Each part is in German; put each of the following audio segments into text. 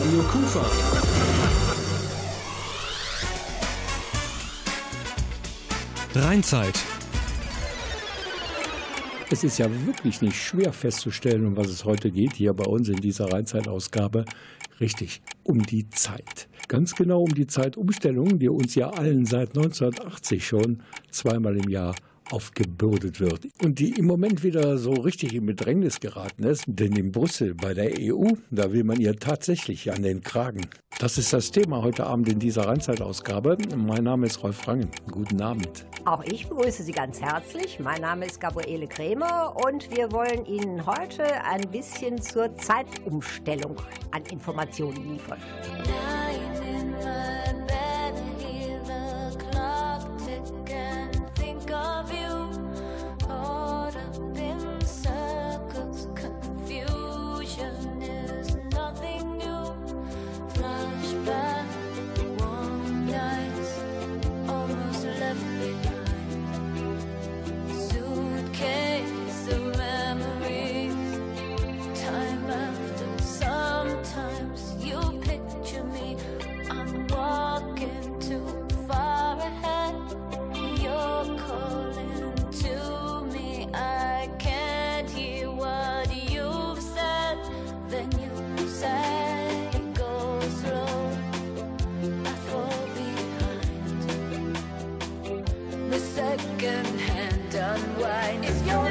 Radio Kufa. Rheinzeit. Es ist ja wirklich nicht schwer festzustellen, um was es heute geht, hier bei uns in dieser Rheinzeit-Ausgabe. Richtig, um die Zeit. Ganz genau um die Zeitumstellung, die uns ja allen seit 1980 schon zweimal im Jahr aufgebürdet wird und die im Moment wieder so richtig in Bedrängnis geraten ist. Denn in Brüssel bei der EU, da will man ihr tatsächlich an den Kragen. Das ist das Thema heute Abend in dieser Rheinzeitausgabe. Mein Name ist Rolf Rangen. Guten Abend. Auch ich begrüße Sie ganz herzlich. Mein Name ist Gabriele Krämer und wir wollen Ihnen heute ein bisschen zur Zeitumstellung an Informationen liefern. side second hand unwind. If you're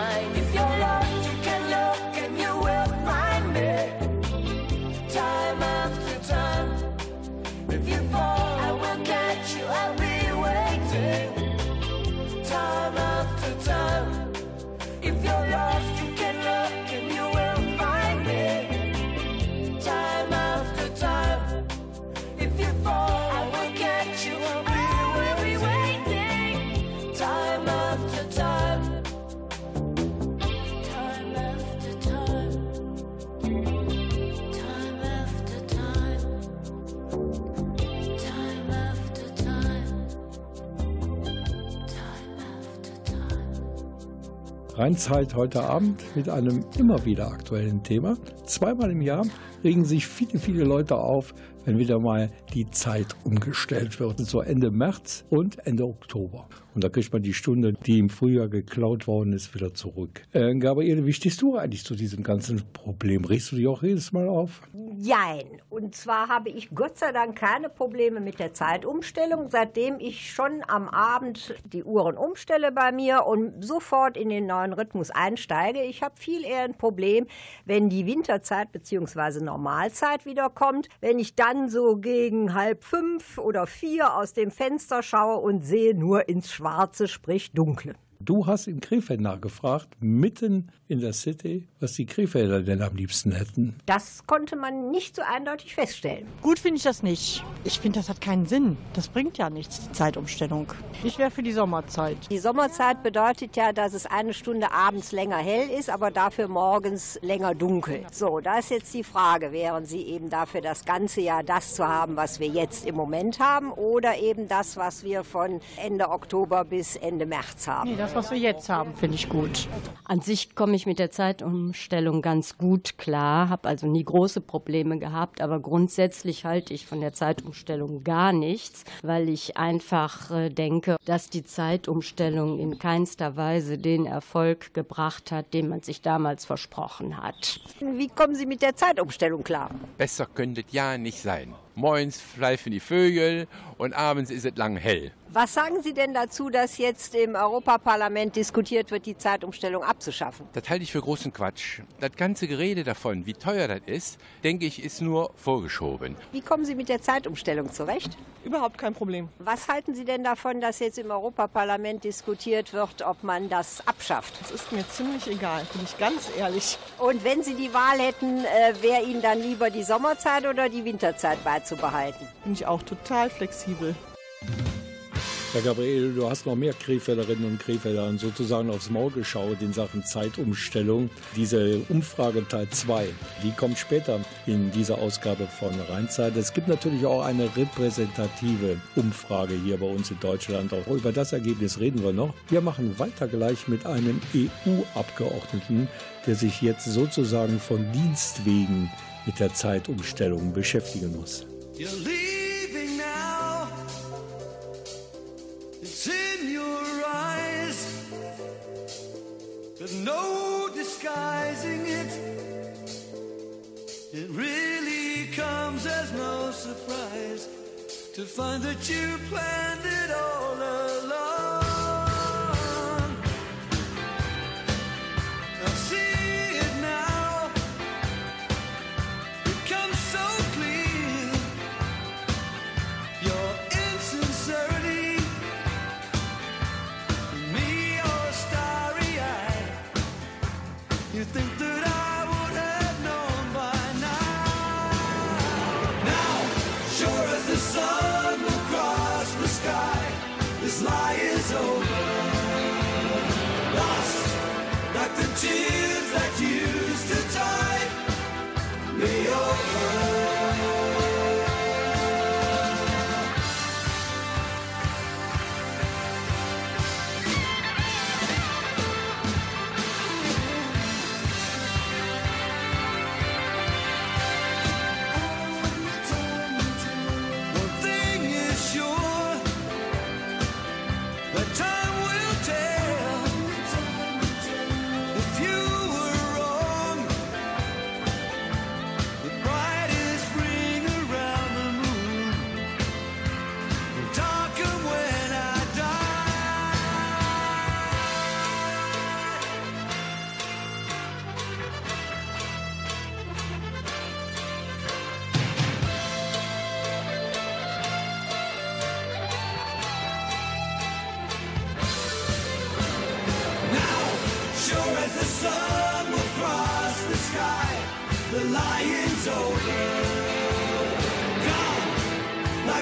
if you're lost. Rheinzeit heute Abend mit einem immer wieder aktuellen Thema. Zweimal im Jahr regen sich viele, viele Leute auf, wenn wieder mal die Zeit umgestellt wird. So Ende März und Ende Oktober. Und da kriegt man die Stunde, die im Frühjahr geklaut worden ist, wieder zurück. Äh, Gabriele, wie stehst du eigentlich zu diesem ganzen Problem? Regst du dich auch jedes Mal auf? Jein. Und zwar habe ich Gott sei Dank keine Probleme mit der Zeitumstellung, seitdem ich schon am Abend die Uhren umstelle bei mir und sofort in den neuen Rhythmus einsteige. Ich habe viel eher ein Problem, wenn die Winterzeit bzw. Normalzeit wiederkommt, wenn ich dann so gegen halb fünf oder vier aus dem Fenster schaue und sehe nur ins Schwarze, sprich Dunkle. Du hast in Krefeld nachgefragt, mitten in der City, was die Krefelder denn am liebsten hätten. Das konnte man nicht so eindeutig feststellen. Gut finde ich das nicht. Ich finde, das hat keinen Sinn. Das bringt ja nichts, die Zeitumstellung. Ich wäre für die Sommerzeit. Die Sommerzeit bedeutet ja, dass es eine Stunde abends länger hell ist, aber dafür morgens länger dunkel. So, da ist jetzt die Frage, wären Sie eben dafür das ganze Jahr das zu haben, was wir jetzt im Moment haben, oder eben das, was wir von Ende Oktober bis Ende März haben? Nee, das, was wir jetzt haben, finde ich gut. An sich komme ich mit der Zeitumstellung ganz gut klar, habe also nie große Probleme gehabt, aber grundsätzlich halte ich von der Zeitumstellung gar nichts, weil ich einfach äh, denke, dass die Zeitumstellung in keinster Weise den Erfolg gebracht hat, den man sich damals versprochen hat. Wie kommen Sie mit der Zeitumstellung klar? Besser könnte es ja nicht sein. Morgens pfeifen die Vögel und abends ist es lang hell. Was sagen Sie denn dazu, dass jetzt im Europaparlament diskutiert wird, die Zeitumstellung abzuschaffen? Das halte ich für großen Quatsch. Das ganze Gerede davon, wie teuer das ist, denke ich, ist nur vorgeschoben. Wie kommen Sie mit der Zeitumstellung zurecht? Überhaupt kein Problem. Was halten Sie denn davon, dass jetzt im Europaparlament diskutiert wird, ob man das abschafft? Das ist mir ziemlich egal, bin ich ganz ehrlich. Und wenn Sie die Wahl hätten, äh, wäre Ihnen dann lieber die Sommerzeit oder die Winterzeit beizubehalten? Bin ich auch total flexibel. Herr Gabriel, du hast noch mehr Krefelderinnen und Krefelder sozusagen aufs Maul geschaut in Sachen Zeitumstellung. Diese Umfrage Teil 2, die kommt später in dieser Ausgabe von Rheinzeit. Es gibt natürlich auch eine repräsentative Umfrage hier bei uns in Deutschland. Auch über das Ergebnis reden wir noch. Wir machen weiter gleich mit einem EU-Abgeordneten, der sich jetzt sozusagen von Dienst wegen mit der Zeitumstellung beschäftigen muss. You're leaving now. It's in your eyes. There's no disguising it. It really comes as no surprise to find that you planned it all along.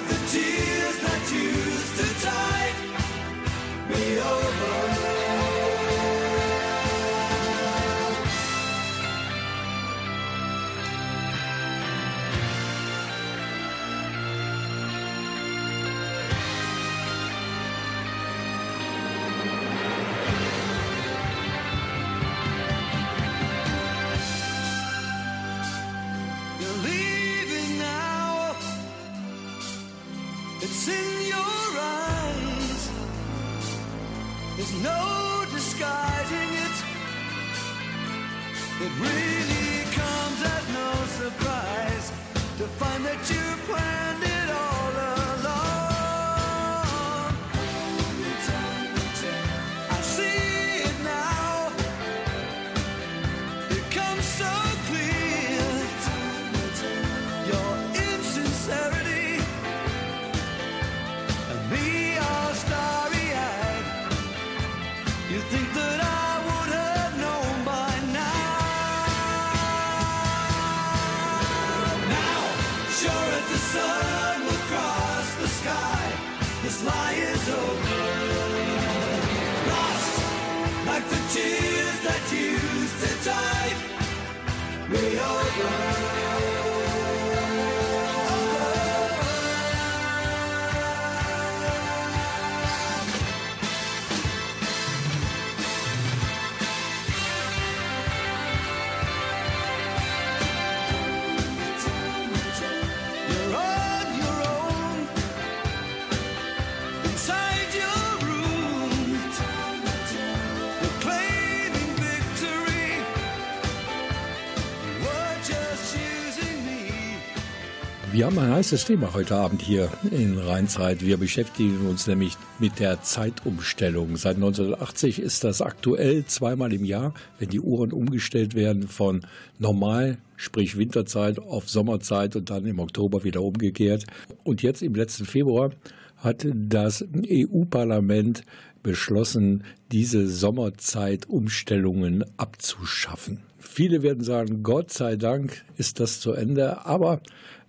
the tears. Wir haben ein heißes Thema heute Abend hier in Rheinzeit. Wir beschäftigen uns nämlich mit der Zeitumstellung. Seit 1980 ist das aktuell zweimal im Jahr, wenn die Uhren umgestellt werden von normal, sprich Winterzeit, auf Sommerzeit und dann im Oktober wieder umgekehrt. Und jetzt im letzten Februar hat das EU-Parlament beschlossen, diese Sommerzeitumstellungen abzuschaffen. Viele werden sagen, Gott sei Dank ist das zu Ende, aber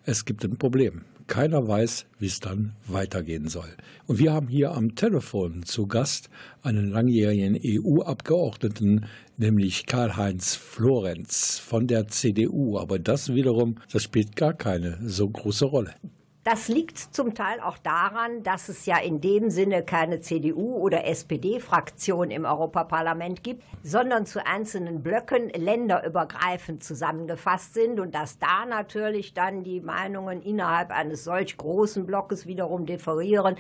es gibt ein Problem. Keiner weiß, wie es dann weitergehen soll. Und wir haben hier am Telefon zu Gast einen langjährigen EU-Abgeordneten, nämlich Karl-Heinz Florenz von der CDU. Aber das wiederum, das spielt gar keine so große Rolle. Das liegt zum Teil auch daran, dass es ja in dem Sinne keine CDU- oder SPD-Fraktion im Europaparlament gibt, sondern zu einzelnen Blöcken länderübergreifend zusammengefasst sind und dass da natürlich dann die Meinungen innerhalb eines solch großen Blockes wiederum differieren,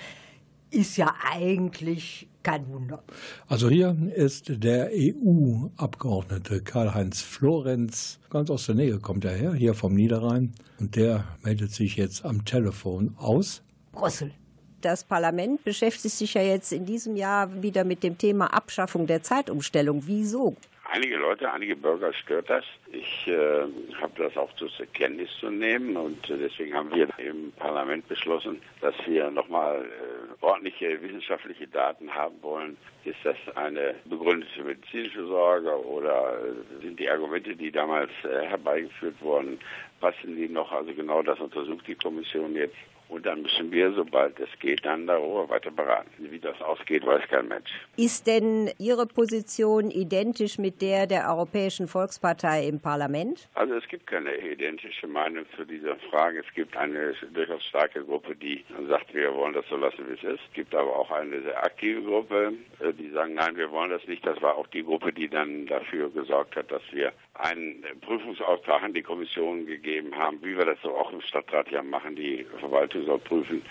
ist ja eigentlich kein Wunder. Also hier ist der EU-Abgeordnete Karl-Heinz Florenz, ganz aus der Nähe kommt er her, hier vom Niederrhein. Und der meldet sich jetzt am Telefon aus. Brüssel. Das Parlament beschäftigt sich ja jetzt in diesem Jahr wieder mit dem Thema Abschaffung der Zeitumstellung. Wieso? Einige Leute, einige Bürger stört das. Ich äh, habe das auch zur Kenntnis zu nehmen und äh, deswegen haben wir im Parlament beschlossen, dass wir nochmal äh, ordentliche wissenschaftliche Daten haben wollen. Ist das eine begründete medizinische Sorge oder äh, sind die Argumente, die damals äh, herbeigeführt wurden, passen die noch? Also genau das untersucht die Kommission jetzt. Und dann müssen wir, sobald es geht, dann darüber weiter beraten. Wie das ausgeht, weiß kein Mensch. Ist denn Ihre Position identisch mit der der Europäischen Volkspartei im Parlament? Also es gibt keine identische Meinung zu dieser Frage. Es gibt eine durchaus starke Gruppe, die sagt, wir wollen das so lassen, wie es ist. Es gibt aber auch eine sehr aktive Gruppe, äh, die sagen, nein, wir wollen das nicht. Das war auch die Gruppe, die dann dafür gesorgt hat, dass wir einen Prüfungsauftrag an die Kommission gegeben haben, wie wir das so auch im Stadtrat ja machen, die Verwaltung soll prüfen,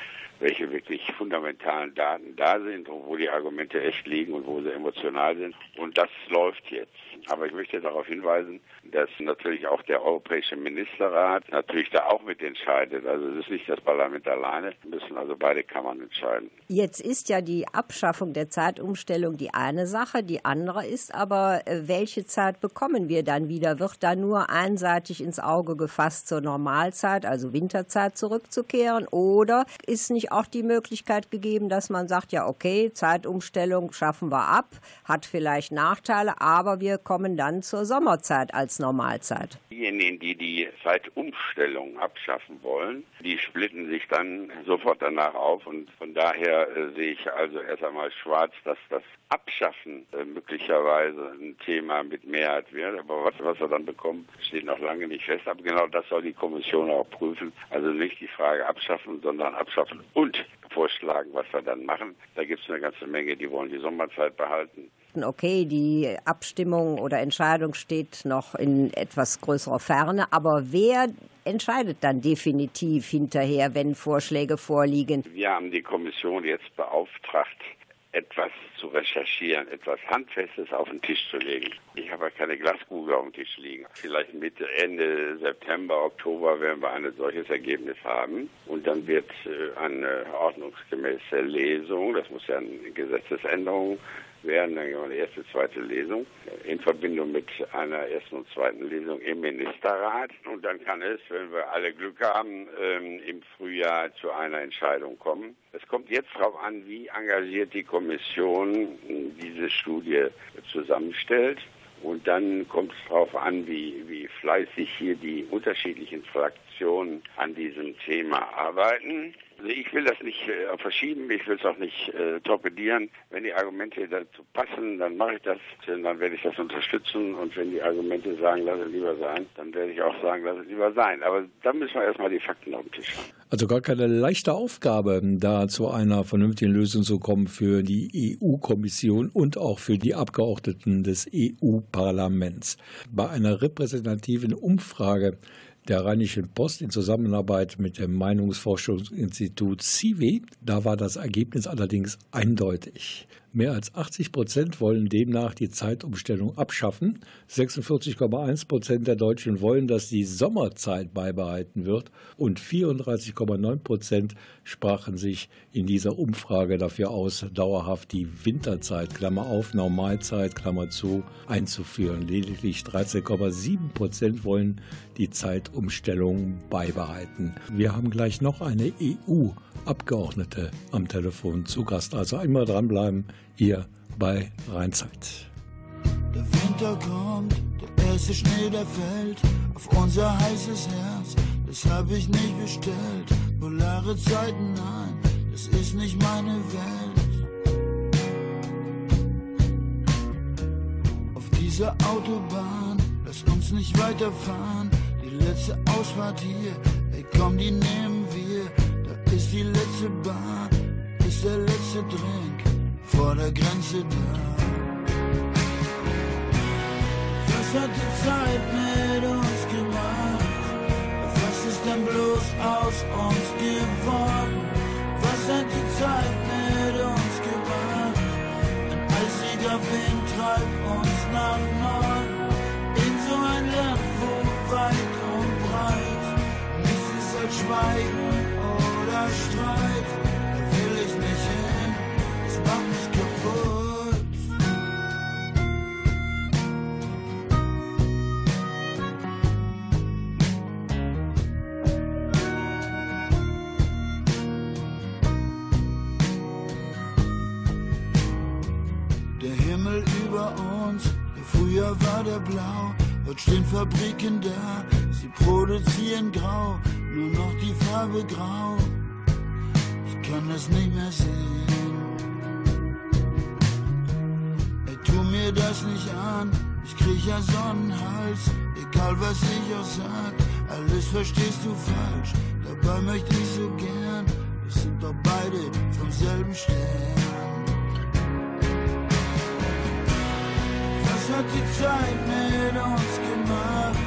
welche wirklich fundamentalen Daten da sind und wo die Argumente echt liegen und wo sie emotional sind. Und das läuft jetzt. Aber ich möchte darauf hinweisen, dass natürlich auch der Europäische Ministerrat natürlich da auch mit entscheidet. Also es ist nicht das Parlament alleine, müssen also beide Kammern entscheiden. Jetzt ist ja die Abschaffung der Zeitumstellung die eine Sache, die andere ist aber, äh, welche Zeit bekommen wir dann wieder? Wird da nur einseitig ins Auge gefasst zur Normalzeit, also Winterzeit zurückzukehren? Oder ist nicht auch die Möglichkeit gegeben, dass man sagt, ja okay, Zeitumstellung schaffen wir ab, hat vielleicht Nachteile, aber wir kommen dann zur Sommerzeit als Normalzeit. Diejenigen, die die Zeitumstellung abschaffen wollen, die splitten sich dann sofort danach auf und von daher äh, sehe ich also erst einmal schwarz, dass das Abschaffen äh, möglicherweise ein Thema mit Mehrheit wird. Aber was, was wir dann bekommen, steht noch lange nicht fest. Aber genau das soll die Kommission auch prüfen. Also nicht die Frage abschaffen, sondern abschaffen und vorschlagen, was wir dann machen. Da gibt es eine ganze Menge, die wollen die Sommerzeit behalten okay, die Abstimmung oder Entscheidung steht noch in etwas größerer Ferne, aber wer entscheidet dann definitiv hinterher, wenn Vorschläge vorliegen? Wir haben die Kommission jetzt beauftragt, etwas zu recherchieren, etwas Handfestes auf den Tisch zu legen. Ich habe keine Glaskugel auf dem Tisch liegen. Vielleicht Mitte, Ende September, Oktober werden wir ein solches Ergebnis haben. Und dann wird äh, eine ordnungsgemäße Lesung, das muss ja eine Gesetzesänderung werden, dann eine erste, zweite Lesung in Verbindung mit einer ersten und zweiten Lesung im Ministerrat. Und dann kann es, wenn wir alle Glück haben, ähm, im Frühjahr zu einer Entscheidung kommen. Es kommt jetzt darauf an, wie engagiert die Kommission diese Studie zusammenstellt. Und dann kommt es darauf an, wie, wie fleißig hier die unterschiedlichen Fraktionen Fraktionen an diesem Thema arbeiten. Also ich will das nicht äh, verschieben, ich will es auch nicht äh, torpedieren. Wenn die Argumente dazu passen, dann mache ich das, dann werde ich das unterstützen. Und wenn die Argumente sagen, lass es lieber sein, dann werde ich auch sagen, lass es lieber sein. Aber dann müssen wir erstmal die Fakten auf den Tisch haben. Also gar keine leichte Aufgabe, da zu einer vernünftigen Lösung zu kommen für die EU-Kommission und auch für die Abgeordneten des EU-Parlaments. Bei einer repräsentativen Umfrage der Rheinischen Post in Zusammenarbeit mit dem Meinungsforschungsinstitut CIVI. Da war das Ergebnis allerdings eindeutig. Mehr als 80 Prozent wollen demnach die Zeitumstellung abschaffen. 46,1 Prozent der Deutschen wollen, dass die Sommerzeit beibehalten wird. Und 34,9 Prozent sprachen sich in dieser Umfrage dafür aus, dauerhaft die Winterzeit, Klammer auf, Normalzeit, Klammer zu, einzuführen. Lediglich 13,7 Prozent wollen die Zeitumstellung beibehalten. Wir haben gleich noch eine EU-Abgeordnete am Telefon zu Gast. Also einmal dranbleiben hier bei Rheinzeit. Der Winter kommt, der erste Schnee, der fällt auf unser heißes Herz. Das hab ich nicht bestellt. Polare Zeiten, nein, das ist nicht meine Welt. Auf dieser Autobahn, lass uns nicht weiterfahren. Die letzte Ausfahrt hier, ey komm, die nehmen wir. Da ist die letzte Bahn, ist der letzte Drink vor der Grenze da. Was hat die Zeit mit uns gemacht? Was ist denn bloß aus uns geworden? Was hat die Zeit mit uns gemacht? Ein eisiger Wind treibt uns nach Norden in so ein Land, wo weit und breit nichts ist als Schweigen oder Streit. Blau. Heute stehen Fabriken da, sie produzieren grau, nur noch die Farbe grau. Ich kann das nicht mehr sehen. Ey, tu mir das nicht an, ich krieg ja Sonnenhals, egal was ich auch sag, alles verstehst du falsch. Dabei möchte ich so gern, wir sind doch beide vom selben Stern. Was hat die Zeit mit uns gemacht?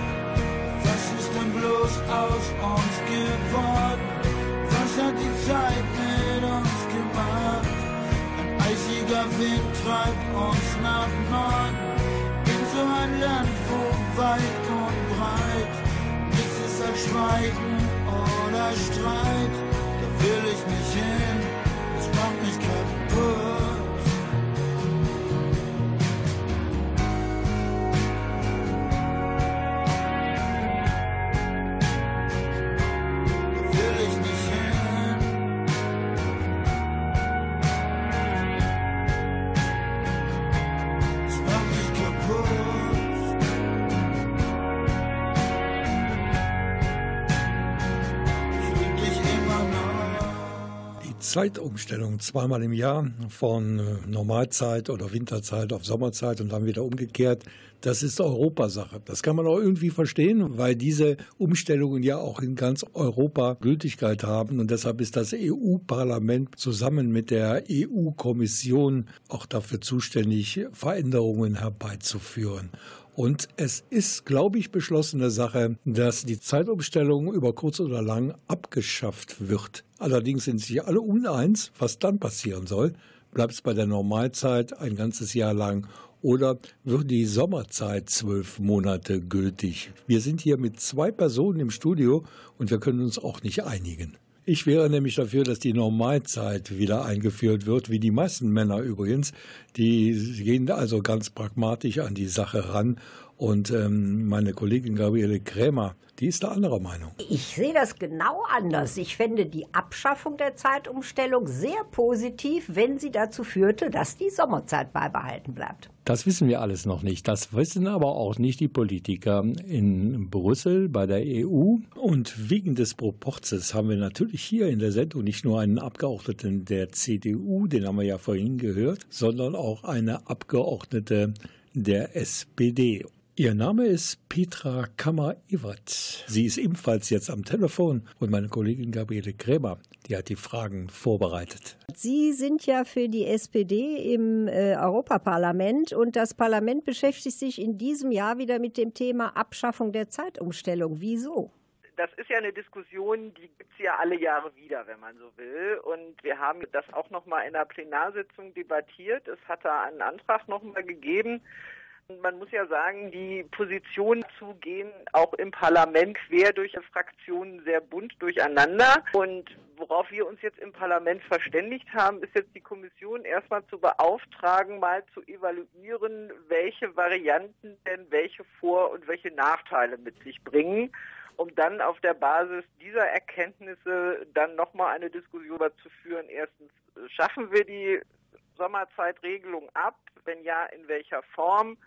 Was ist denn bloß aus uns geworden? Was hat die Zeit mit uns gemacht? Ein eisiger Wind treibt uns nach Norden in so ein Land, wo weit und breit nichts ist als Schweigen oder Streit. Da will ich nicht hin, das macht mich kaputt. Zeitumstellung zweimal im Jahr von äh, Normalzeit oder Winterzeit auf Sommerzeit und dann wieder umgekehrt, das ist Europasache. Das kann man auch irgendwie verstehen, weil diese Umstellungen ja auch in ganz Europa Gültigkeit haben und deshalb ist das EU-Parlament zusammen mit der EU-Kommission auch dafür zuständig, Veränderungen herbeizuführen. Und es ist, glaube ich, beschlossene Sache, dass die Zeitumstellung über kurz oder lang abgeschafft wird. Allerdings sind sich alle uneins, was dann passieren soll. Bleibt es bei der Normalzeit ein ganzes Jahr lang oder wird die Sommerzeit zwölf Monate gültig? Wir sind hier mit zwei Personen im Studio und wir können uns auch nicht einigen. Ich wäre nämlich dafür, dass die Normalzeit wieder eingeführt wird, wie die meisten Männer übrigens. Die gehen also ganz pragmatisch an die Sache ran Und ähm, meine Kollegin Gabriele Krämer, die ist der anderer Meinung. Ich sehe das genau anders. Ich fände die Abschaffung der Zeitumstellung sehr positiv, wenn sie dazu führte, dass die Sommerzeit beibehalten bleibt. Das wissen wir alles noch nicht. Das wissen aber auch nicht die Politiker in Brüssel bei der EU. Und wegen des Proporzes haben wir natürlich hier in der Sendung nicht nur einen Abgeordneten der CDU, den haben wir ja vorhin gehört, sondern auch eine Abgeordnete der SPD. Ihr Name ist Petra Kammer-Ewert. Sie ist ebenfalls jetzt am Telefon und meine Kollegin Gabriele Gräber, die hat die Fragen vorbereitet. Sie sind ja für die SPD im äh, Europaparlament und das Parlament beschäftigt sich in diesem Jahr wieder mit dem Thema Abschaffung der Zeitumstellung. Wieso? das ist ja eine Diskussion, die gibt es ja alle Jahre wieder, wenn man so will. Und wir haben das auch nochmal in der Plenarsitzung debattiert. Es hat da einen Antrag nochmal gegeben, man muss ja sagen, die Positionen zu gehen auch im Parlament quer durch Fraktionen sehr bunt durcheinander. Und worauf wir uns jetzt im Parlament verständigt haben, ist jetzt die Kommission erstmal zu beauftragen, mal zu evaluieren, welche Varianten denn welche Vor- und welche Nachteile mit sich bringen um dann auf der Basis dieser Erkenntnisse dann nochmal eine Diskussion zu führen. Erstens, schaffen wir die Sommerzeitregelung ab? Wenn ja, in welcher Form?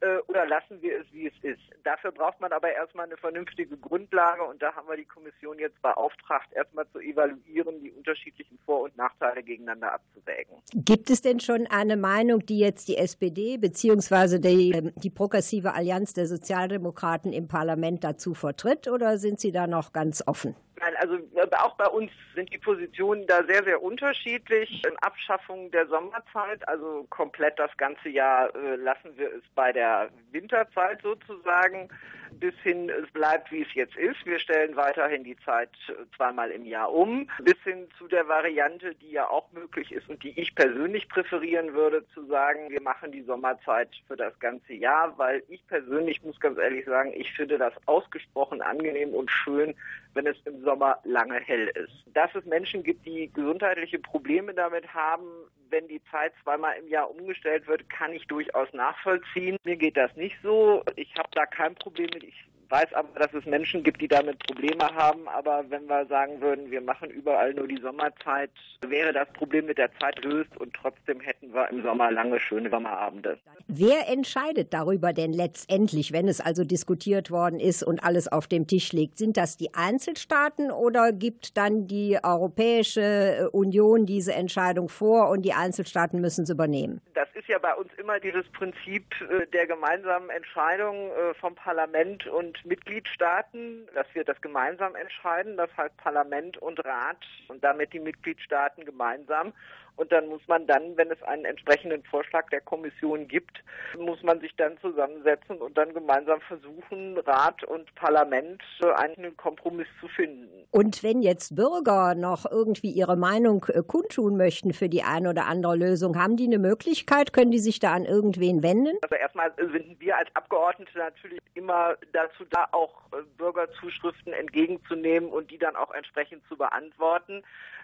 Äh, oder lassen wir es, wie es ist. Dafür braucht man aber erstmal eine vernünftige Grundlage und da haben wir die Kommission jetzt beauftragt, erstmal zu evaluieren, die unterschiedlichen Vor- und Nachteile gegeneinander abzuwägen. Gibt es denn schon eine Meinung, die jetzt die SPD bzw. Die, ähm, die progressive Allianz der Sozialdemokraten im Parlament dazu vertritt oder sind Sie da noch ganz offen? Nein, also äh, auch bei uns sind die Positionen da sehr, sehr unterschiedlich. In Abschaffung der Sommerzeit, also komplett das ganze Jahr äh, lassen wir es bei der Winterzeit sozusagen bis hin, es bleibt wie es jetzt ist. Wir stellen weiterhin die Zeit äh, zweimal im Jahr um, bis hin zu der Variante, die ja auch möglich ist und die ich persönlich präferieren würde, zu sagen, wir machen die Sommerzeit für das ganze Jahr, weil ich persönlich muss ganz ehrlich sagen, ich finde das ausgesprochen angenehm und schön, wenn es im Sommer lange hell ist. Dass es Menschen gibt, die gesundheitliche Probleme damit haben, wenn die Zeit zweimal im Jahr umgestellt wird, kann ich durchaus nachvollziehen. Mir geht das nicht so. Ich habe da kein Problem mit. Ich weiß aber, dass es Menschen gibt, die damit Probleme haben. Aber wenn wir sagen würden, wir machen überall nur die Sommerzeit, wäre das Problem mit der Zeit löst und trotzdem hätten wir im Sommer lange schöne Sommerabende. Wer entscheidet darüber denn letztendlich, wenn es also diskutiert worden ist und alles auf dem Tisch liegt? Sind das die Einzelstaaten oder gibt dann die Europäische Union diese Entscheidung vor und die Einzelstaaten müssen es übernehmen? Das ist ja bei uns immer dieses Prinzip äh, der gemeinsamen Entscheidung äh, vom Parlament und Mitgliedstaaten, dass wir das gemeinsam entscheiden, das heißt Parlament und Rat und damit die Mitgliedstaaten gemeinsam. Und dann muss man dann, wenn es einen entsprechenden Vorschlag der Kommission gibt, muss man sich dann zusammensetzen und dann gemeinsam versuchen, Rat und Parlament einen Kompromiss zu finden. Und wenn jetzt Bürger noch irgendwie ihre Meinung äh, kundtun möchten für die eine oder andere Lösung, haben die eine Möglichkeit? Können die sich da an irgendwen wenden? Also erstmal sind wir als Abgeordnete natürlich immer dazu da, auch äh, Bürgerzuschriften entgegenzunehmen und die dann auch entsprechend zu beantworten.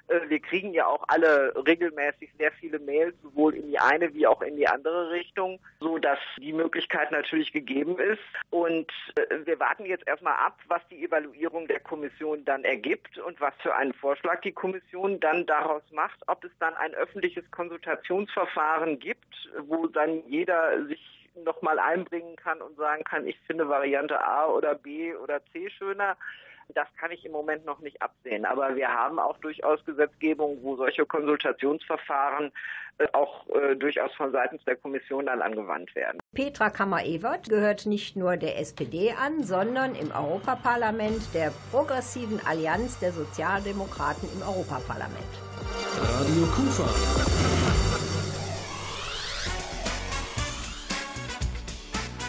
Äh, wir kriegen ja auch alle regelmäßig sehr viele Mails, sowohl in die eine wie auch in die andere Richtung, so dass die Möglichkeit natürlich gegeben ist. Und äh, wir warten jetzt erstmal ab, was die Evaluierung der Kommission dann ergibt und was für einen Vorschlag die Kommission dann daraus macht, ob es dann ein öffentliches Konsultationsverfahren gibt, wo dann jeder sich nochmal einbringen kann und sagen kann, ich finde Variante A oder B oder C schöner. Das kann ich im Moment noch nicht absehen. Aber wir haben auch durchaus Gesetzgebung, wo solche Konsultationsverfahren äh, auch äh, durchaus von seitens der Kommission dann angewandt werden. Petra Kammer-Ewert gehört nicht nur der SPD an, sondern im Europaparlament der Progressiven Allianz der Sozialdemokraten im Europaparlament. Radio Kufa.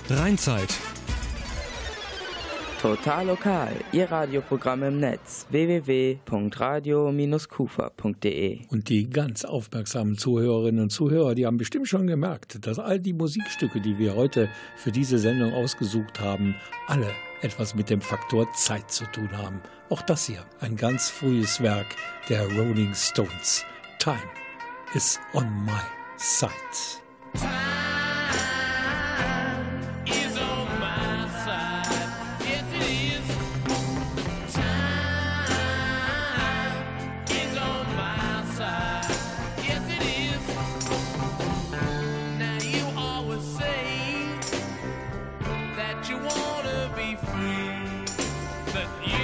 Rheinzeit. Total lokal, Ihr Radioprogramm im Netz www.radio-kufa.de. Und die ganz aufmerksamen Zuhörerinnen und Zuhörer, die haben bestimmt schon gemerkt, dass all die Musikstücke, die wir heute für diese Sendung ausgesucht haben, alle etwas mit dem Faktor Zeit zu tun haben. Auch das hier, ein ganz frühes Werk der Rolling Stones. Time is on my side. that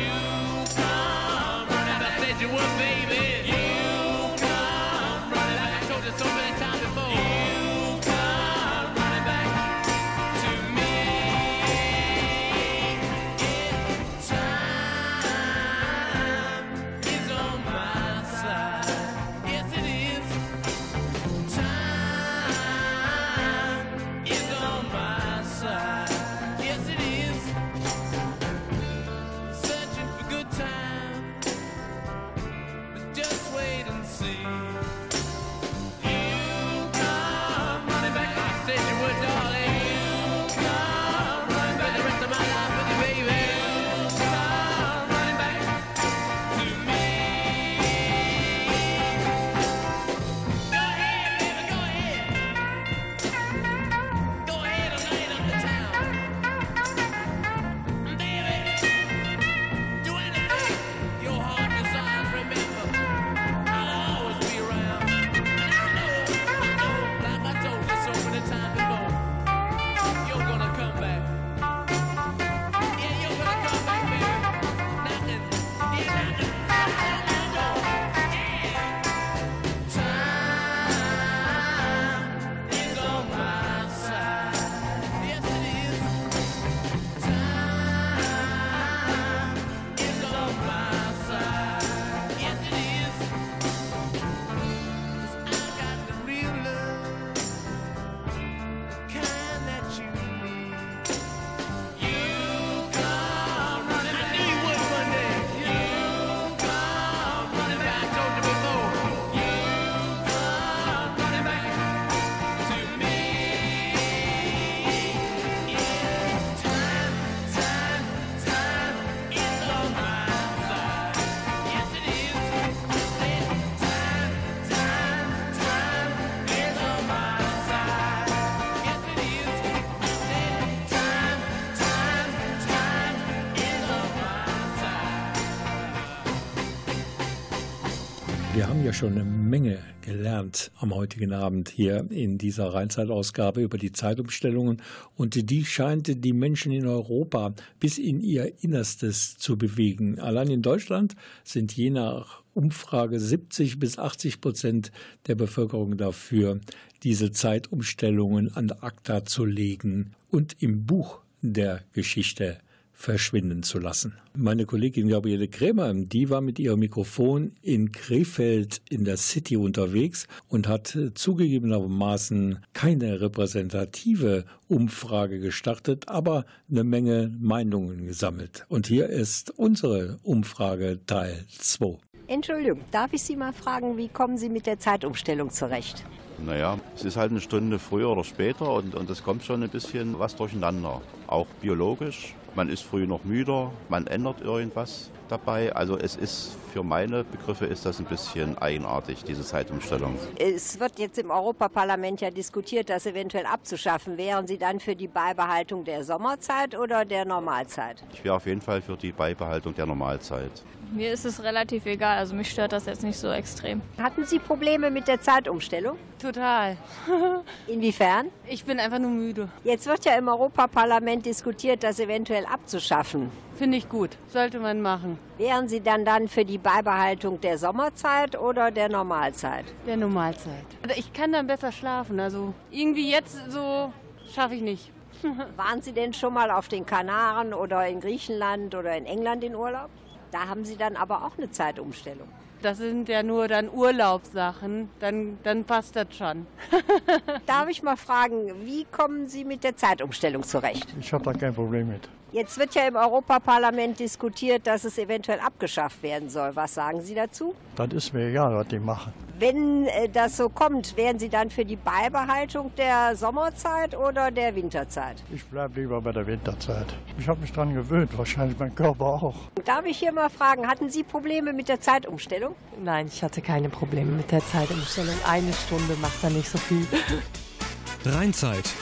schon eine Menge gelernt am heutigen Abend hier in dieser Rheinzeitausgabe über die Zeitumstellungen und die scheint die Menschen in Europa bis in ihr Innerstes zu bewegen. Allein in Deutschland sind je nach Umfrage 70 bis 80 Prozent der Bevölkerung dafür, diese Zeitumstellungen an ACTA zu legen und im Buch der Geschichte verschwinden zu lassen. Meine Kollegin Gabriele Krämer, die war mit ihrem Mikrofon in Krefeld in der City unterwegs und hat zugegebenermaßen keine repräsentative Umfrage gestartet, aber eine Menge Meinungen gesammelt. Und hier ist unsere Umfrage Teil 2. Entschuldigung, darf ich Sie mal fragen, wie kommen Sie mit der Zeitumstellung zurecht? Naja, es ist halt eine Stunde früher oder später und, und es kommt schon ein bisschen was durcheinander. Auch biologisch man ist früh noch müder, man ändert irgendwas dabei. Also es ist für meine Begriffe ist das ein bisschen eigenartig, diese Zeitumstellung. Es wird jetzt im Europaparlament ja diskutiert, das eventuell abzuschaffen. Wären Sie dann für die Beibehaltung der Sommerzeit oder der Normalzeit? Ich wäre auf jeden Fall für die Beibehaltung der Normalzeit. Mir ist es relativ egal, also mich stört das jetzt nicht so extrem. Hatten Sie Probleme mit der Zeitumstellung? Total. Inwiefern? Ich bin einfach nur müde. Jetzt wird ja im Europaparlament diskutiert, das eventuell abzuschaffen. Finde ich gut. Sollte man machen. Wären Sie dann dann für die Beibehaltung der Sommerzeit oder der Normalzeit? Der Normalzeit. Also ich kann dann besser schlafen. Also irgendwie jetzt so schaffe ich nicht. Waren Sie denn schon mal auf den Kanaren oder in Griechenland oder in England in Urlaub? Da haben Sie dann aber auch eine Zeitumstellung. Das sind ja nur dann Urlaubssachen, dann, dann passt das schon. Darf ich mal fragen, wie kommen Sie mit der Zeitumstellung zurecht? Ich habe da kein Problem mit. Jetzt wird ja im Europaparlament diskutiert, dass es eventuell abgeschafft werden soll. Was sagen Sie dazu? Das ist mir egal, was die machen. Wenn äh, das so kommt, wären Sie dann für die Beibehaltung der Sommerzeit oder der Winterzeit? Ich bleibe lieber bei der Winterzeit. Ich habe mich daran gewöhnt, wahrscheinlich mein Körper auch. Darf ich hier mal fragen, hatten Sie Probleme mit der Zeitumstellung? Nein, ich hatte keine Probleme mit der Zeitumstellung. Eine Stunde macht da nicht so viel. Rheinzeit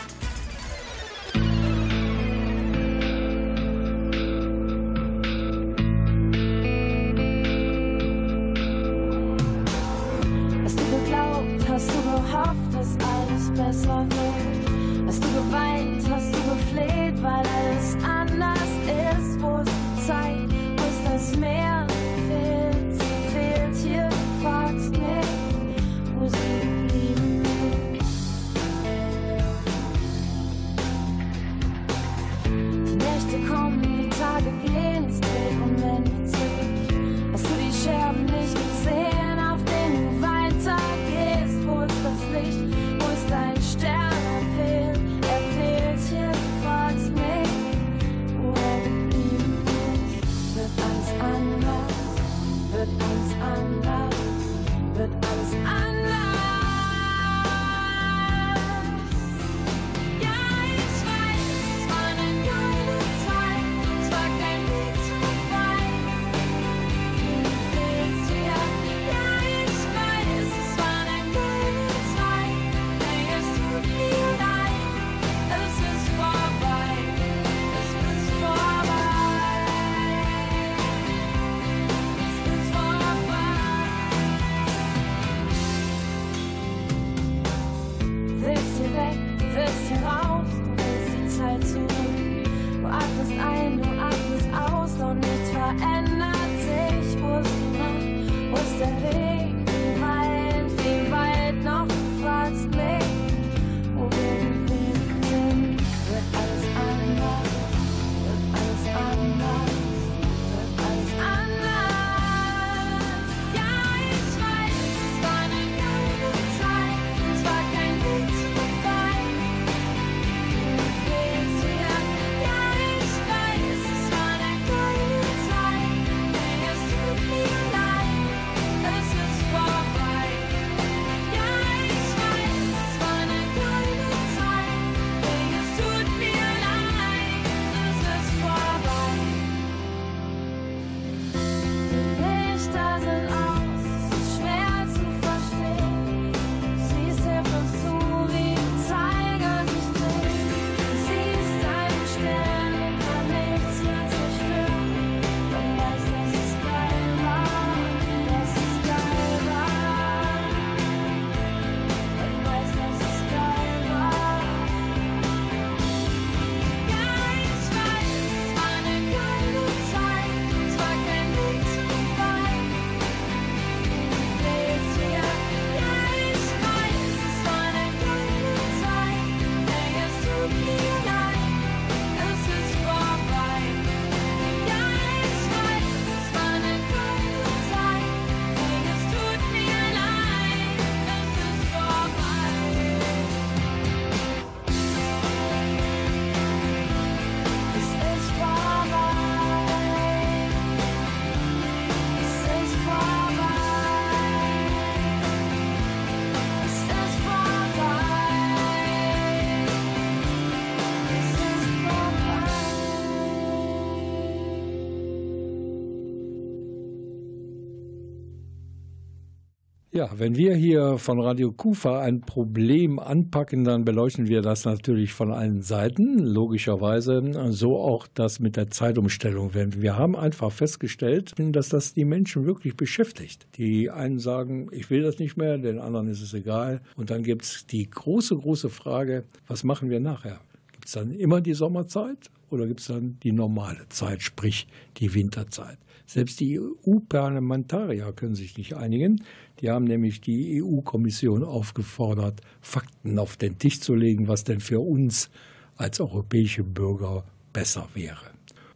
Ja, wenn wir hier von Radio Kufa ein Problem anpacken, dann beleuchten wir das natürlich von allen Seiten. Logischerweise so auch das mit der Zeitumstellung. Wir haben einfach festgestellt, dass das die Menschen wirklich beschäftigt. Die einen sagen, ich will das nicht mehr, den anderen ist es egal. Und dann gibt es die große, große Frage, was machen wir nachher? Gibt es dann immer die Sommerzeit oder gibt es dann die normale Zeit, sprich die Winterzeit? Selbst die EU-Parlamentarier können sich nicht einigen. Die haben nämlich die EU-Kommission aufgefordert, Fakten auf den Tisch zu legen, was denn für uns als europäische Bürger besser wäre.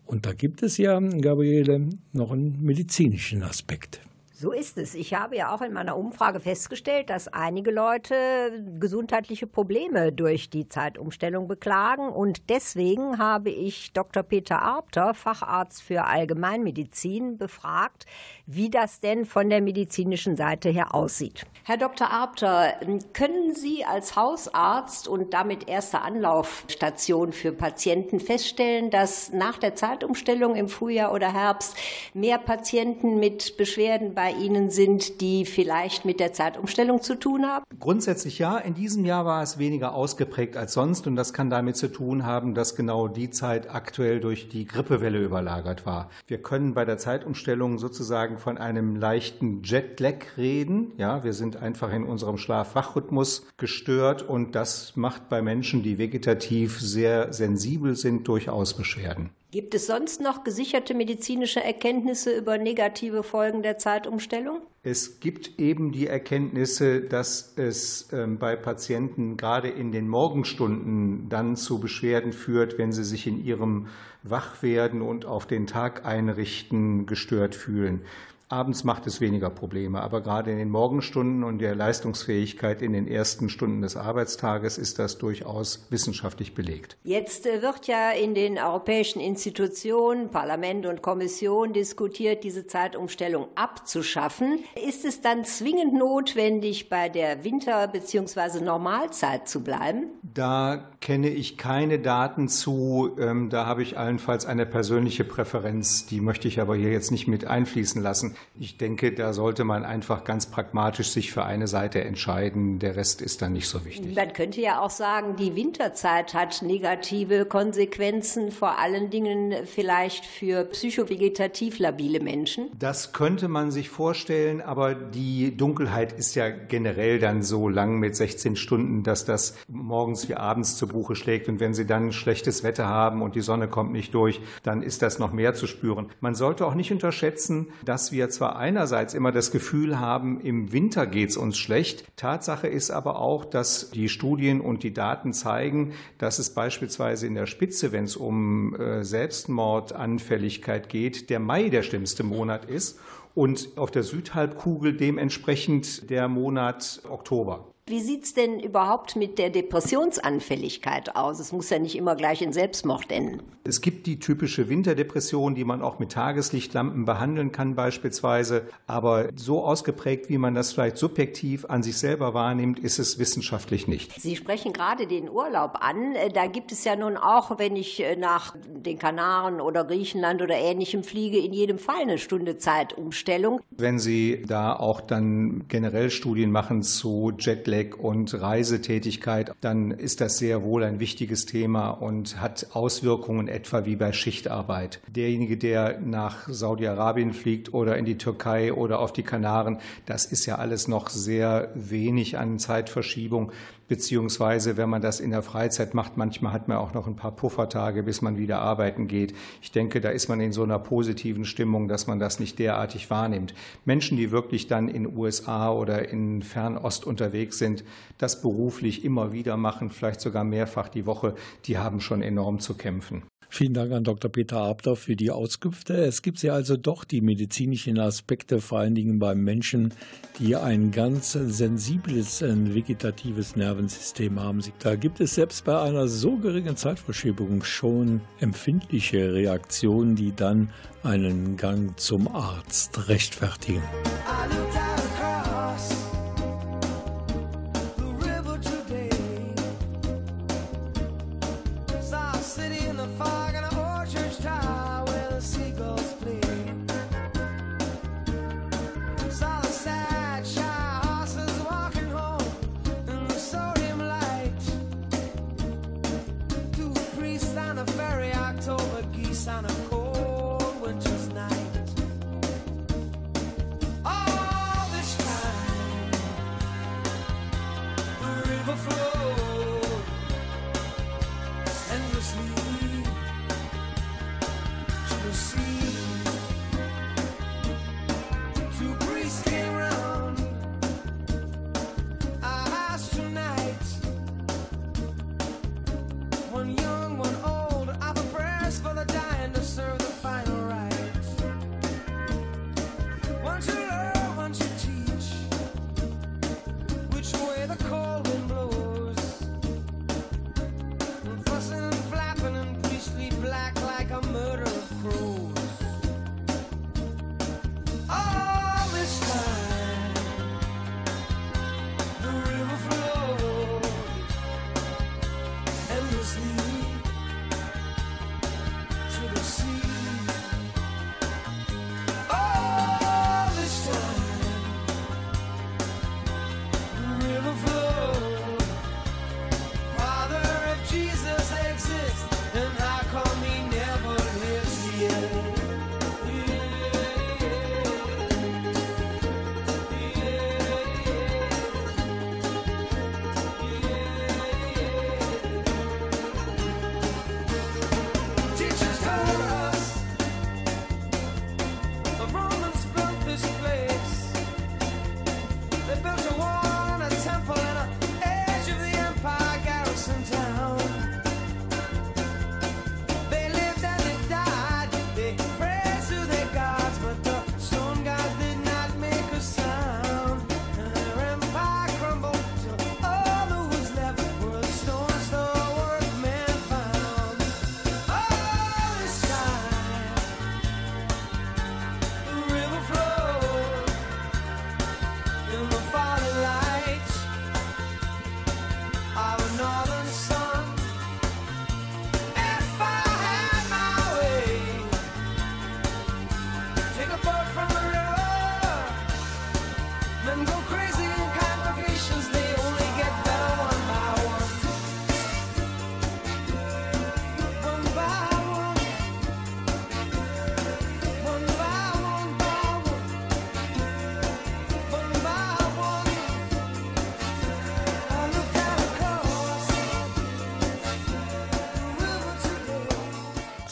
Und da gibt es ja, Gabriele, noch einen medizinischen Aspekt. So ist es. Ich habe ja auch in meiner Umfrage festgestellt, dass einige Leute gesundheitliche Probleme durch die Zeitumstellung beklagen. Und deswegen habe ich Dr. Peter Arbter, Facharzt für Allgemeinmedizin, befragt, wie das denn von der medizinischen Seite her aussieht. Herr Dr. Arbter, können Sie als Hausarzt und damit erste Anlaufstation für Patienten feststellen, dass nach der Zeitumstellung im Frühjahr oder Herbst mehr Patienten mit Beschwerden bei bei Ihnen sind, die vielleicht mit der Zeitumstellung zu tun haben? Grundsätzlich ja. In diesem Jahr war es weniger ausgeprägt als sonst und das kann damit zu tun haben, dass genau die Zeit aktuell durch die Grippewelle überlagert war. Wir können bei der Zeitumstellung sozusagen von einem leichten Jetlag reden. Ja, wir sind einfach in unserem Schlaf-Wach-Rhythmus gestört und das macht bei Menschen, die vegetativ sehr sensibel sind, durchaus Beschwerden. Gibt es sonst noch gesicherte medizinische Erkenntnisse über negative Folgen der Zeitumstellung? Es gibt eben die Erkenntnisse, dass es ähm, bei Patienten gerade in den Morgenstunden dann zu Beschwerden führt, wenn sie sich in ihrem Wachwerden und auf den Tag einrichten gestört fühlen. Abends macht es weniger Probleme, aber gerade in den Morgenstunden und der Leistungsfähigkeit in den ersten Stunden des Arbeitstages ist das durchaus wissenschaftlich belegt. Jetzt äh, wird ja in den europäischen Institutionen, Parlament und Kommission diskutiert, diese Zeitumstellung abzuschaffen. Ist es dann zwingend notwendig, bei der Winter- bzw. Normalzeit zu bleiben? Da kenne ich keine Daten zu. Ähm, da habe ich allenfalls eine persönliche Präferenz. Die möchte ich aber hier jetzt nicht mit einfließen lassen. Ich denke, da sollte man einfach ganz pragmatisch sich für eine Seite entscheiden. Der Rest ist dann nicht so wichtig. Man könnte ja auch sagen, die Winterzeit hat negative Konsequenzen, vor allen Dingen vielleicht für psychovegetativ labile Menschen. Das könnte man sich vorstellen, aber die Dunkelheit ist ja generell dann so lang mit 16 Stunden, dass das morgens wie abends zu Buche schlägt. Und wenn Sie dann schlechtes Wetter haben und die Sonne kommt nicht durch, dann ist das noch mehr zu spüren. Man sollte auch nicht unterschätzen, dass wir wir zwar einerseits immer das Gefühl haben, im Winter geht es uns schlecht. Tatsache ist aber auch, dass die Studien und die Daten zeigen, dass es beispielsweise in der Spitze, wenn es um äh, Selbstmordanfälligkeit geht, der Mai der schlimmste Monat ist und auf der Südhalbkugel dementsprechend der Monat Oktober. Wie sieht es denn überhaupt mit der Depressionsanfälligkeit aus? Es muss ja nicht immer gleich in Selbstmord enden. Es gibt die typische Winterdepression, die man auch mit Tageslichtlampen behandeln kann beispielsweise. Aber so ausgeprägt, wie man das vielleicht subjektiv an sich selber wahrnimmt, ist es wissenschaftlich nicht. Sie sprechen gerade den Urlaub an. Äh, da gibt es ja nun auch, wenn ich äh, nach den Kanaren oder Griechenland oder Ähnlichem fliege, in jedem Fall eine Stunde Zeitumstellung. Wenn Sie da auch dann generell Studien machen zu Jetlag, Jetlag und Reisetätigkeit, dann ist das sehr wohl ein wichtiges Thema und hat Auswirkungen etwa wie bei Schichtarbeit. Derjenige, der nach Saudi-Arabien fliegt oder in die Türkei oder auf die Kanaren, das ist ja alles noch sehr wenig an Zeitverschiebung beziehungsweise wenn man das in der Freizeit macht, manchmal hat man auch noch ein paar Puffertage, bis man wieder arbeiten geht. Ich denke, da ist man in so einer positiven Stimmung, dass man das nicht derartig wahrnimmt. Menschen, die wirklich dann in USA oder in Fernost unterwegs sind, das beruflich immer wieder machen, vielleicht sogar mehrfach die Woche, die haben schon enorm zu kämpfen. Vielen Dank an Dr. Peter Abdorf für die Auskünfte. Es gibt ja also doch die medizinischen Aspekte, vor allen Dingen beim Menschen, die ein ganz sensibles, vegetatives Nervensystem haben. Da gibt es selbst bei einer so geringen Zeitverschiebung schon empfindliche Reaktionen, die dann einen Gang zum Arzt rechtfertigen. Oh,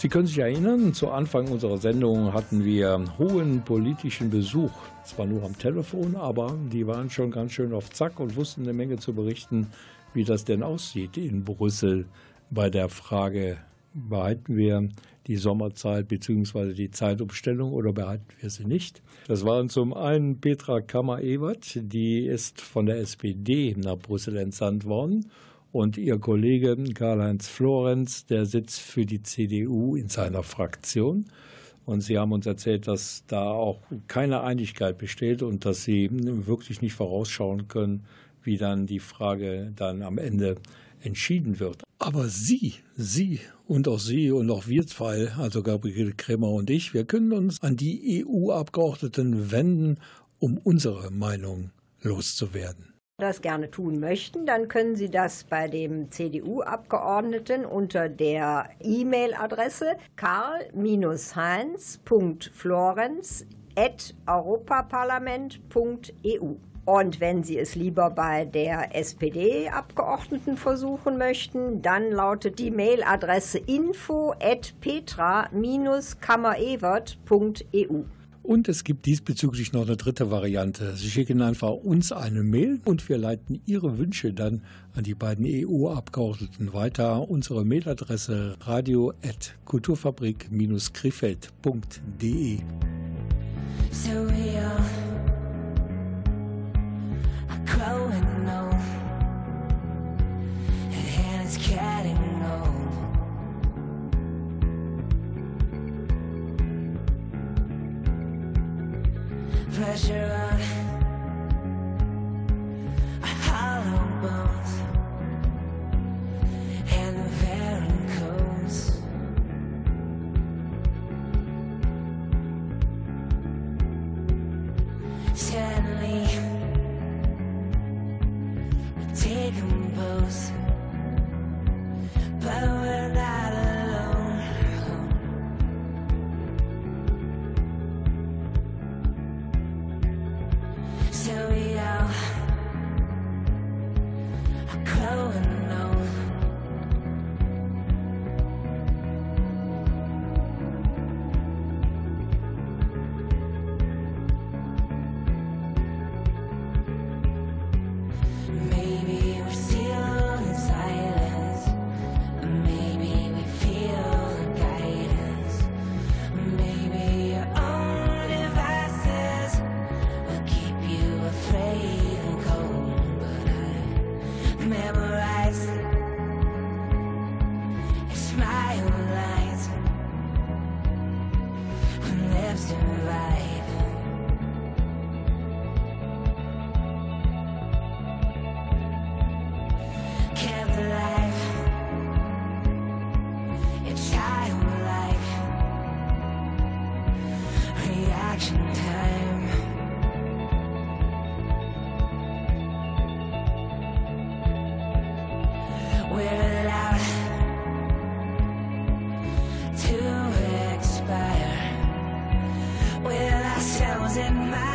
Sie können sich erinnern, zu Anfang unserer Sendung hatten wir hohen politischen Besuch. Zwar nur am Telefon, aber die waren schon ganz schön auf Zack und wussten eine Menge zu berichten, wie das denn aussieht in Brüssel bei der Frage, behalten wir die Sommerzeit bzw. die Zeitumstellung oder behalten wir sie nicht? Das waren zum einen Petra Kammer-Ewert, die ist von der SPD nach Brüssel entsandt worden und ihr Kollege Karl-Heinz Florenz, der sitzt für die CDU in seiner Fraktion. Und Sie haben uns erzählt, dass da auch keine Einigkeit besteht und dass Sie wirklich nicht vorausschauen können, wie dann die Frage dann am Ende entschieden wird. Aber Sie, Sie und auch Sie und auch wir zwei, also Gabriele Kremer und ich, wir können uns an die EU-Abgeordneten wenden, um unsere Meinung loszuwerden das gerne tun möchten, dann können Sie das bei dem CDU-Abgeordneten unter der E-Mail-Adresse karl-heinz.florenz.europaparlament.eu. Und wenn Sie es lieber bei der SPD-Abgeordneten versuchen möchten, dann lautet die Mailadresse info at petra-kammerewert.eu. Und es gibt diesbezüglich noch eine dritte Variante. Sie schicken einfach uns eine Mail und wir leiten Ihre Wünsche dann an die beiden EU-Abgeordneten weiter. Unsere Mailadresse radio.kulturfabrik-krefeld.de. So growing old and it's getting old. Pressure on in mind.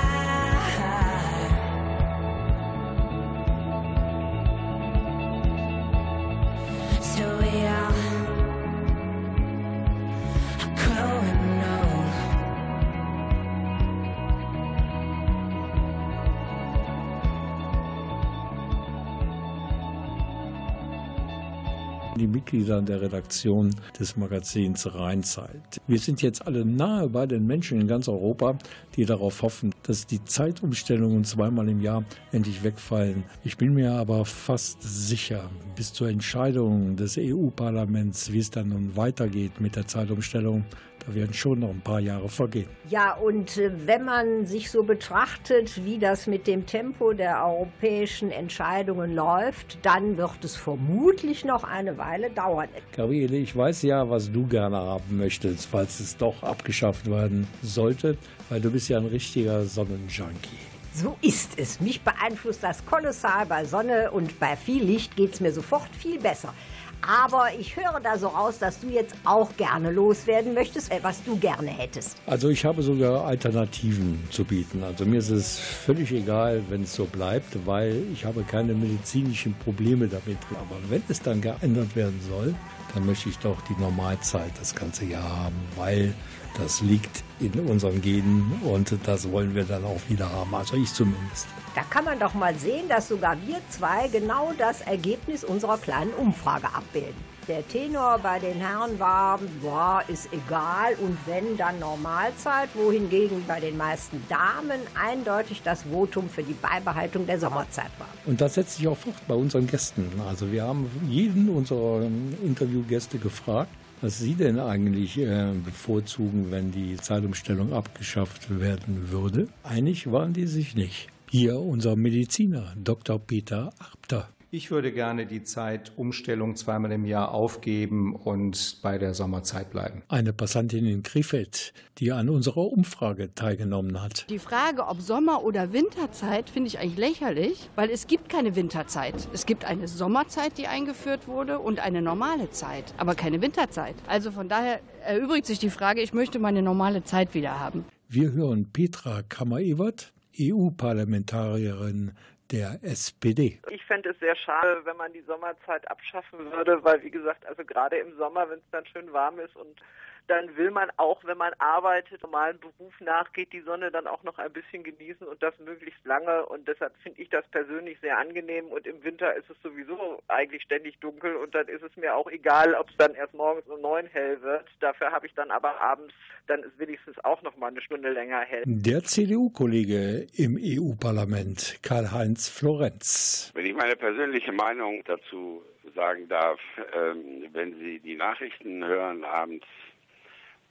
Die Mitglieder der Redaktion des Magazins Rheinzeit. Wir sind jetzt alle nahe bei den Menschen in ganz Europa, die darauf hoffen, dass die Zeitumstellungen zweimal im Jahr endlich wegfallen. Ich bin mir aber fast sicher, bis zur Entscheidung des EU-Parlaments, wie es dann nun weitergeht mit der Zeitumstellung, da werden schon noch ein paar Jahre vergehen. Ja, und äh, wenn man sich so betrachtet, wie das mit dem Tempo der europäischen Entscheidungen läuft, dann wird es vermutlich noch eine Weile dauern. Gabriele, ich weiß ja, was du gerne haben möchtest, falls es doch abgeschafft werden sollte, weil du bist ja ein richtiger Sonnenjunkie. So ist es. Mich beeinflusst das kolossal. Bei Sonne und bei viel Licht geht es mir sofort viel besser. Aber ich höre da so raus, dass du jetzt auch gerne loswerden möchtest, äh, was du gerne hättest. Also ich habe sogar Alternativen zu bieten. Also mir ist es völlig egal, wenn es so bleibt, weil ich habe keine medizinischen Probleme damit. Aber wenn es dann geändert werden soll, dann möchte ich doch die Normalzeit das ganze Jahr haben, weil das liegt in unseren Genen und das wollen wir dann auch wieder haben. Also ich zumindest. Da kann man doch mal sehen, dass sogar wir zwei genau das Ergebnis unserer kleinen Umfrage abbilden. Der Tenor bei den Herren war, boah, ist egal und wenn, dann Normalzeit, wohingegen bei den meisten Damen eindeutig das Votum für die Beibehaltung der Sommerzeit war. Und das setzt sich auch fort bei unseren Gästen. Also wir haben jeden unserer Interviewgäste gefragt, was Sie denn eigentlich äh, bevorzugen, wenn die Zeitumstellung abgeschafft werden würde. Einig waren die sich nicht. Hier unser Mediziner, Dr. Peter Arbter. Ich würde gerne die Zeitumstellung zweimal im Jahr aufgeben und bei der Sommerzeit bleiben. Eine Passantin in Krefeld, die an unserer Umfrage teilgenommen hat. Die Frage, ob Sommer- oder Winterzeit, finde ich eigentlich lächerlich, weil es gibt keine Winterzeit. Es gibt eine Sommerzeit, die eingeführt wurde und eine normale Zeit, aber keine Winterzeit. Also von daher erübrigt sich die Frage, ich möchte meine normale Zeit wieder haben. Wir hören Petra Kammer-Ewert, EU-Parlamentarierin der SPD. Ich fände es sehr schade, wenn man die Sommerzeit abschaffen würde, weil wie gesagt, also gerade im Sommer, wenn es dann schön warm ist und dann will man auch, wenn man arbeitet, normalen Beruf nachgeht, die Sonne dann auch noch ein bisschen genießen und das möglichst lange. Und deshalb finde ich das persönlich sehr angenehm. Und im Winter ist es sowieso eigentlich ständig dunkel und dann ist es mir auch egal, ob es dann erst morgens um neun hell wird. Dafür habe ich dann aber abends, dann ist wenigstens auch noch mal eine Stunde länger hell. Der CDU-Kollege im EU-Parlament, Karl-Heinz Florenz. Wenn ich meine persönliche Meinung dazu sagen darf, ähm, wenn Sie die Nachrichten hören abends,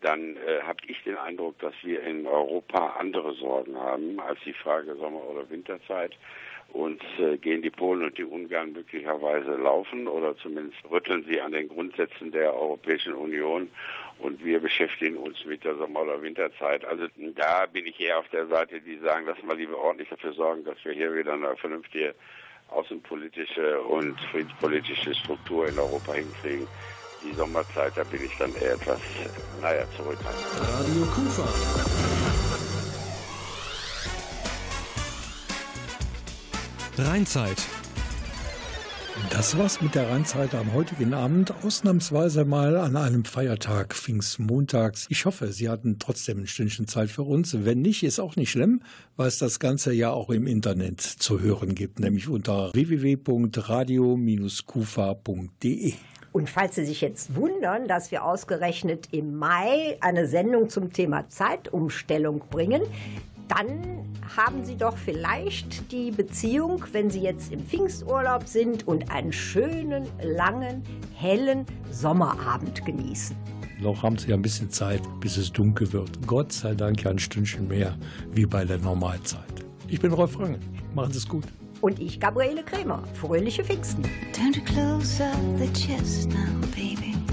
dann äh, habe ich den Eindruck, dass wir in Europa andere Sorgen haben als die Frage Sommer- oder Winterzeit. Und äh, gehen die Polen und die Ungarn möglicherweise laufen oder zumindest rütteln sie an den Grundsätzen der Europäischen Union und wir beschäftigen uns mit der Sommer- oder Winterzeit. Also da bin ich eher auf der Seite, die sagen, lass mal lieber ordentlich dafür sorgen, dass wir hier wieder eine vernünftige außenpolitische und friedenspolitische Struktur in Europa hinkriegen die Sommerzeit, da bin ich dann eher etwas, naja, zurückhaltend. Radio Kufa. Rheinzeit. Das war's mit der Rheinzeit am heutigen Abend. Ausnahmsweise mal an einem Feiertag, Pfingstmontags. Ich hoffe, Sie hatten trotzdem ein Stündchen Zeit für uns. Wenn nicht, ist auch nicht schlimm, weil es das Ganze ja auch im Internet zu hören gibt, nämlich unter www.radio-kufa.de. Und falls Sie sich jetzt wundern, dass wir ausgerechnet im Mai eine Sendung zum Thema Zeitumstellung bringen, dann haben Sie doch vielleicht die Beziehung, wenn Sie jetzt im Pfingsturlaub sind und einen schönen, langen, hellen Sommerabend genießen. Noch haben Sie ja ein bisschen Zeit, bis es dunkel wird. Gott sei Dank ja ein Stündchen mehr wie bei der Normalzeit. Ich bin Rolf Rangen. Machen Sie es gut. Und ich, Gabriele Krämer. Fröhliche Pfingsten. Time to close up the chest now, baby.